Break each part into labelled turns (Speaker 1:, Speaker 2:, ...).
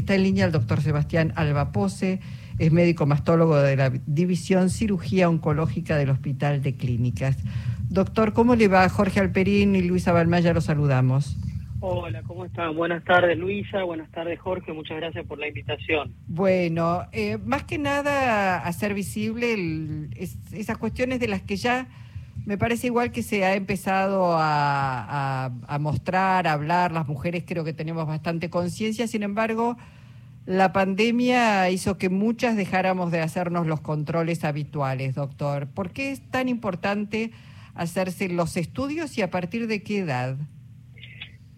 Speaker 1: está en línea el doctor Sebastián Albapose, es médico mastólogo de la División Cirugía Oncológica del Hospital de Clínicas. Doctor, ¿cómo le va? Jorge Alperín y Luisa Balmaya los saludamos.
Speaker 2: Hola, ¿cómo están? Buenas tardes Luisa, buenas tardes Jorge, muchas gracias por la invitación.
Speaker 1: Bueno, eh, más que nada hacer visible esas cuestiones de las que ya me parece igual que se ha empezado a, mostrar, a hablar, las mujeres creo que tenemos bastante conciencia, sin embargo, la pandemia hizo que muchas dejáramos de hacernos los controles habituales, doctor. ¿Por qué es tan importante hacerse los estudios y a partir de qué edad?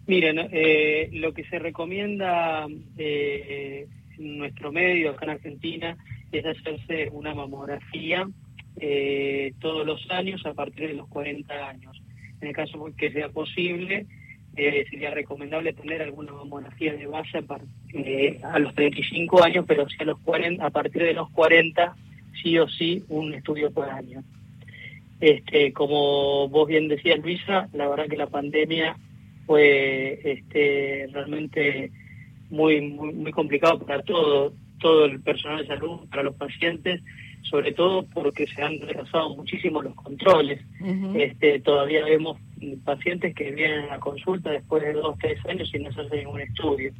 Speaker 2: Miren, eh, lo que se recomienda eh, nuestro medio acá en Argentina es hacerse una mamografía eh, todos los años a partir de los 40 años. En el caso que sea posible, eh, sería recomendable tener alguna mamografía de base a, eh, los 35 años, pero si a, los 40, a partir de los 40, sí o sí, un estudio por año. Este, como vos bien decías, Luisa, la verdad que la pandemia fue este, realmente muy, muy, muy complicado para todo, todo el personal de salud, para los pacientes, sobre todo porque se han retrasado muchísimo los controles. este, todavía vemos pacientes que vienen a la consulta después de dos, tres años y no se hace ningún estudio.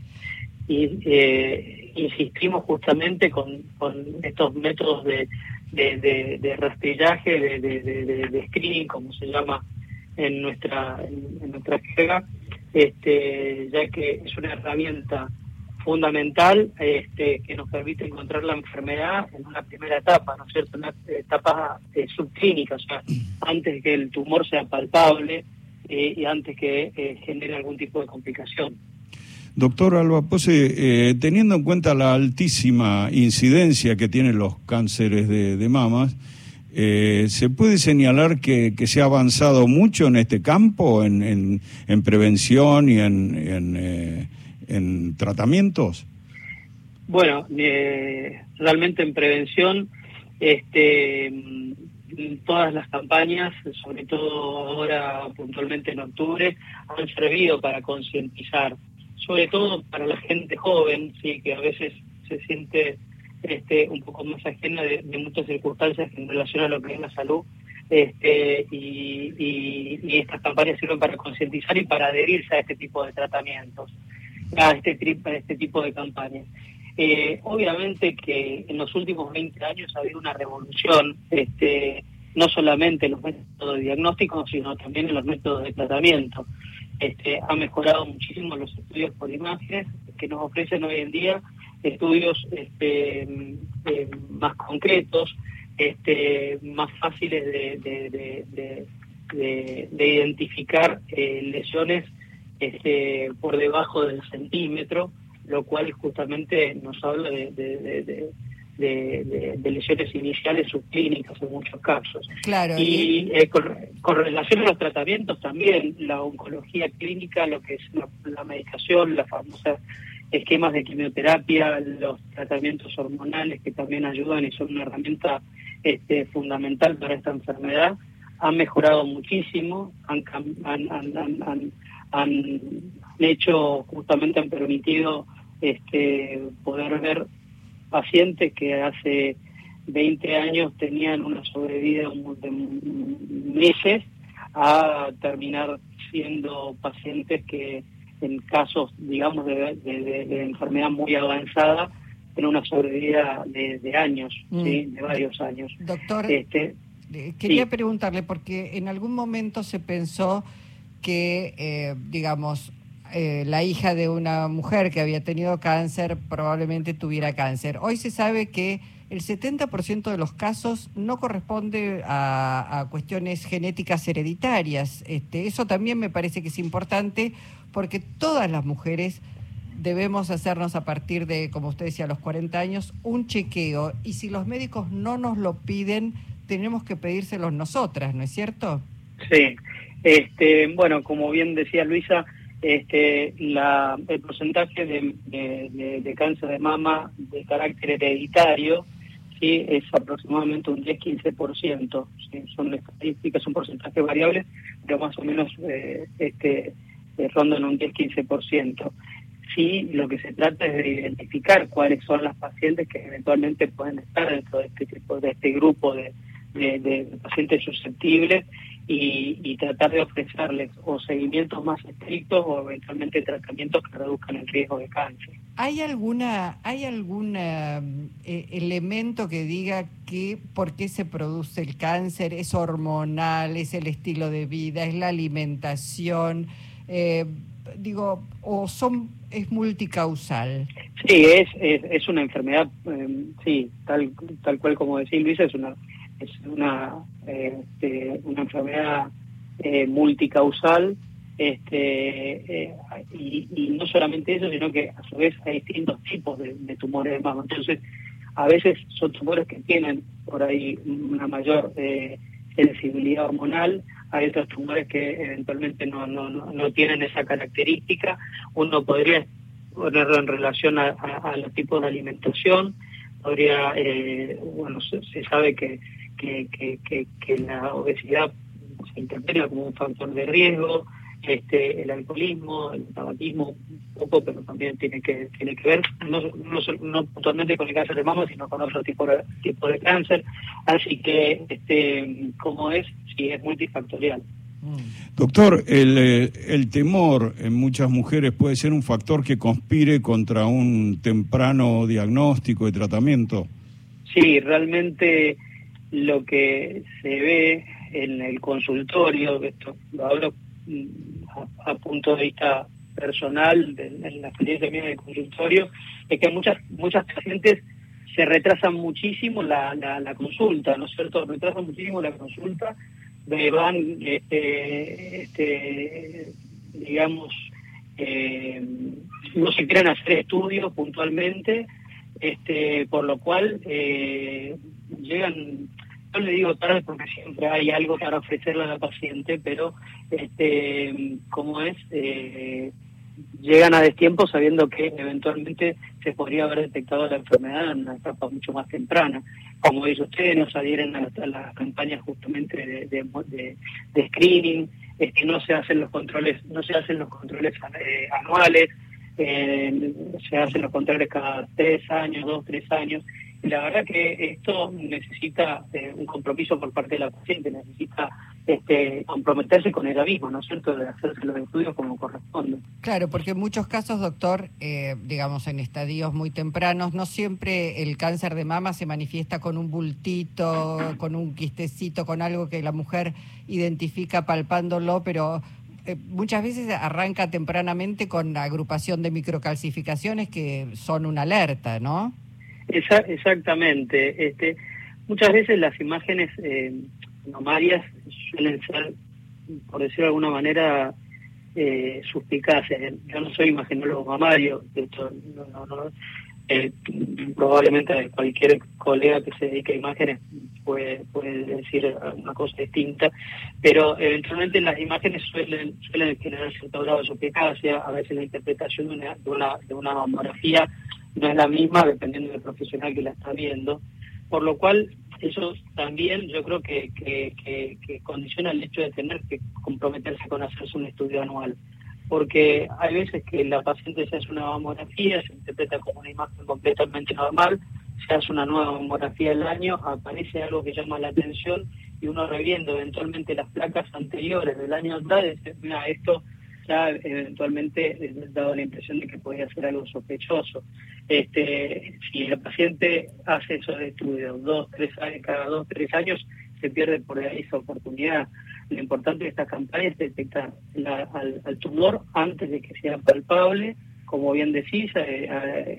Speaker 2: Y eh, insistimos justamente con, con estos métodos de, de, de, rastrillaje, de, de, screening, como se llama en nuestra, en, nuestra jerga, este, ya que es una herramienta fundamental este, que nos permite encontrar la enfermedad en una primera etapa, ¿no es cierto? Una etapa eh, subclínica, o sea, antes que el tumor sea palpable eh, y antes que eh, genere algún tipo de complicación.
Speaker 3: Doctor Alba Pose, teniendo en cuenta la altísima incidencia que tienen los cánceres de, mamas, ¿se puede señalar que, se ha avanzado mucho en este campo, en, en, prevención y en en tratamientos?
Speaker 2: Bueno, eh, realmente en prevención, este, todas las campañas, sobre todo ahora puntualmente en octubre, han servido para concientizar, sobre todo para la gente joven, sí, que a veces se siente este, un poco más ajena de, muchas circunstancias en relación a lo que es la salud. Este, y, y estas campañas sirven para concientizar y para adherirse a este tipo de tratamientos a este, este tipo de campañas. Eh, obviamente que en los últimos 20 años ha habido una revolución, este, no solamente en los métodos de diagnóstico, sino también en los métodos de tratamiento. Este, ha mejorado muchísimo los estudios por imágenes que nos ofrecen hoy en día estudios este, eh, más concretos, este, más fáciles de, de, identificar eh, lesiones este, por debajo del centímetro, lo cual justamente nos habla de, lesiones iniciales subclínicas en muchos casos.
Speaker 1: Claro.
Speaker 2: Y eh, con, relación a los tratamientos también, la oncología clínica, lo que es la, medicación, las famosas esquemas de quimioterapia, los tratamientos hormonales que también ayudan y son una herramienta este, fundamental para esta enfermedad, han mejorado muchísimo, han, han, han hecho, justamente han permitido este, poder ver pacientes que hace 20 años tenían una sobrevida de meses a terminar siendo pacientes que en casos, digamos, de, enfermedad muy avanzada, tienen una sobrevida de, años, mm. de varios años.
Speaker 1: Doctor, este, quería preguntarle, porque en algún momento se pensó que, eh, digamos, eh, la hija de una mujer que había tenido cáncer probablemente tuviera cáncer. Hoy se sabe que el 70% de los casos no corresponde a, cuestiones genéticas hereditarias. Este, eso también me parece que es importante porque todas las mujeres debemos hacernos a partir de, como usted decía, a los 40 años, un chequeo. Y si los médicos no nos lo piden, tenemos que pedírselos nosotras, ¿no es cierto?
Speaker 2: Sí. Este, bueno, como bien decía Luisa, este, la, el porcentaje de, cáncer de mama de carácter hereditario ¿sí? es aproximadamente un 10-15%. ¿sí? Son estadísticas, son porcentajes variables, pero más o menos eh, este, eh, rondan un 10-15%. sí lo que se trata es de identificar cuáles son las pacientes que eventualmente pueden estar dentro de este tipo de este grupo de, de, pacientes susceptibles y, tratar de ofrecerles o seguimientos más estrictos o eventualmente tratamientos que reduzcan el riesgo de cáncer.
Speaker 1: ¿Hay alguna hay algún eh, elemento que diga que por qué se produce el cáncer? ¿Es hormonal? ¿Es el estilo de vida? ¿Es la alimentación? Eh, digo, o son es multicausal.
Speaker 2: Sí, es, es, una enfermedad, eh, sí, tal, tal cual como decía Luisa, es una es una, este, una enfermedad eh, multicausal este, eh, y, no solamente eso, sino que a su vez hay distintos tipos de, tumores de mama. Entonces, a veces son tumores que tienen por ahí una mayor eh, sensibilidad hormonal, hay otros tumores que eventualmente no, no, no, tienen esa característica. Uno podría ponerlo en relación a, a los tipos de alimentación, podría, bueno, se sabe que que, que, que, la obesidad se interpreta como un factor de riesgo, este, el alcoholismo, el tabaquismo, un poco, pero también tiene que tiene que ver, no, no, no puntualmente con el cáncer de mama, sino con otro tipo de, tipo de cáncer. Así que, este, como es, sí, es multifactorial.
Speaker 3: Mm. Doctor, el, eh, el temor en muchas mujeres puede ser un factor que conspire contra un temprano diagnóstico y tratamiento.
Speaker 2: Sí, realmente lo que se ve en el consultorio, esto lo hablo mm, a, punto de vista personal, en la experiencia mía del consultorio, es que muchas muchas pacientes se retrasan muchísimo la, la, consulta, ¿no es cierto? Retrasan muchísimo la consulta, van, este, este, digamos, eh, no se quieren hacer estudios puntualmente, este, por lo cual eh, llegan yo le digo tarde porque siempre hay algo para ofrecerle a la paciente, pero este, como es, eh, llegan a destiempo sabiendo que eventualmente se podría haber detectado la enfermedad en una etapa mucho más temprana. Como dice usted, nos adhieren a, las campañas justamente de, de, screening, que no se hacen los controles, no se hacen los controles eh, anuales, eh, se hacen los controles cada tres años, dos, tres años, la verdad que esto necesita eh, un compromiso por parte de la paciente, necesita este, comprometerse con ella misma, ¿no es cierto?, de hacerse los estudios como corresponde.
Speaker 1: Claro, porque en muchos casos, doctor, eh, digamos en estadios muy tempranos, no siempre el cáncer de mama se manifiesta con un bultito, con un quistecito, con algo que la mujer identifica palpándolo, pero eh, muchas veces arranca tempranamente con agrupación de microcalcificaciones que son una alerta, ¿no?
Speaker 2: Exactamente. Este, muchas veces las imágenes eh, suelen ser, por decirlo de alguna manera, eh, suspicaces. Yo no soy imagenólogo mamario, esto no, no, eh, probablemente cualquier colega que se dedique a imágenes puede, decir una cosa distinta, pero eventualmente las imágenes suelen, suelen generar cierto grado de suspicacia, a veces la interpretación de de una, de una mamografía no es la misma dependiendo del profesional que la está viendo, por lo cual eso también yo creo que, que, condiciona el hecho de tener que comprometerse con hacerse un estudio anual, porque hay veces que la paciente se hace una mamografía, se interpreta como una imagen completamente normal, se hace una nueva mamografía el año, aparece algo que llama la atención y uno reviendo eventualmente las placas anteriores del año atrás, dice, mira, esto ya eventualmente dado la impresión de que podía ser algo sospechoso. Este, si el paciente hace esos estudios dos, tres años, cada dos, tres años, se pierde por ahí esa oportunidad. Lo importante de esta campaña es detectar al, tumor antes de que sea palpable, como bien decís, eh,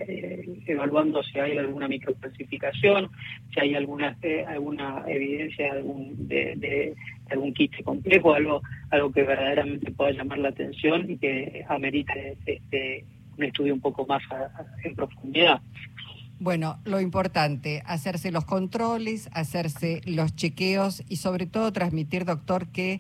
Speaker 2: eh, evaluando si hay alguna microclasificación, si hay alguna eh, alguna evidencia de algún, de, algún quiste complejo, algo algo que verdaderamente pueda llamar la atención y que amerite este, un estudio un poco más en profundidad.
Speaker 1: Bueno, lo importante, hacerse los controles, hacerse los chequeos y sobre todo transmitir, doctor, que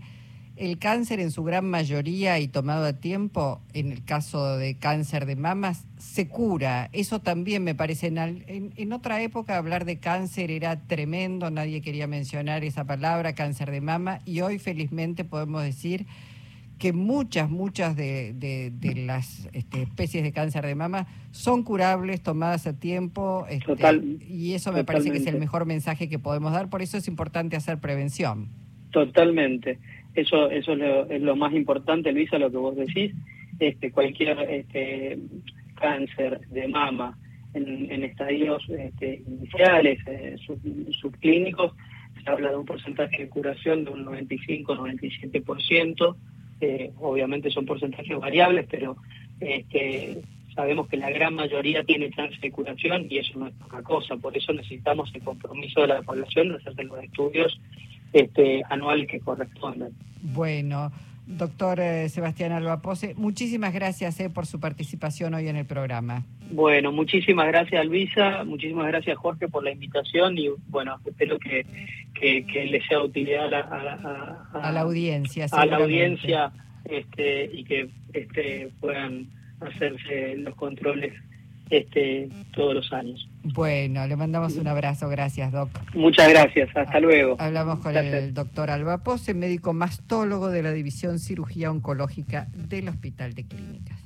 Speaker 1: el cáncer en su gran mayoría y tomado a tiempo, en el caso de cáncer de mamas, se cura. Eso también me parece, en, en, otra época hablar de cáncer era tremendo, nadie quería mencionar esa palabra, cáncer de mama, y hoy felizmente podemos decir que muchas, muchas de, de, las este, especies de cáncer de mama son curables, tomadas a tiempo, este, y eso me parece que es el mejor mensaje que podemos dar, por eso es importante hacer prevención.
Speaker 2: Totalmente, eso, eso es lo, más importante, Luisa, lo que vos decís, este, cualquier este, cáncer de mama en, estadios este, iniciales, eh, subclínicos, se habla de un porcentaje de curación de un 95-97%, eh, obviamente son porcentajes variables, pero este, sabemos que la gran mayoría tiene chance de curación y eso no es poca cosa, por eso necesitamos el compromiso de la población de hacer los estudios este, anuales que correspondan.
Speaker 1: Bueno, doctor eh, Sebastián Albapose, muchísimas gracias eh, por su participación hoy en el programa.
Speaker 2: Bueno, muchísimas gracias Luisa, muchísimas gracias Jorge por la invitación y bueno, espero que, que, le sea utilidad
Speaker 1: a, la audiencia.
Speaker 2: A la audiencia este, y que este, puedan hacerse los controles este, todos los años.
Speaker 1: Bueno, le mandamos un abrazo, gracias Doc.
Speaker 2: Muchas gracias, hasta luego.
Speaker 1: Hablamos con el doctor Alba Pose, médico mastólogo de la División Cirugía Oncológica del Hospital de Clínicas.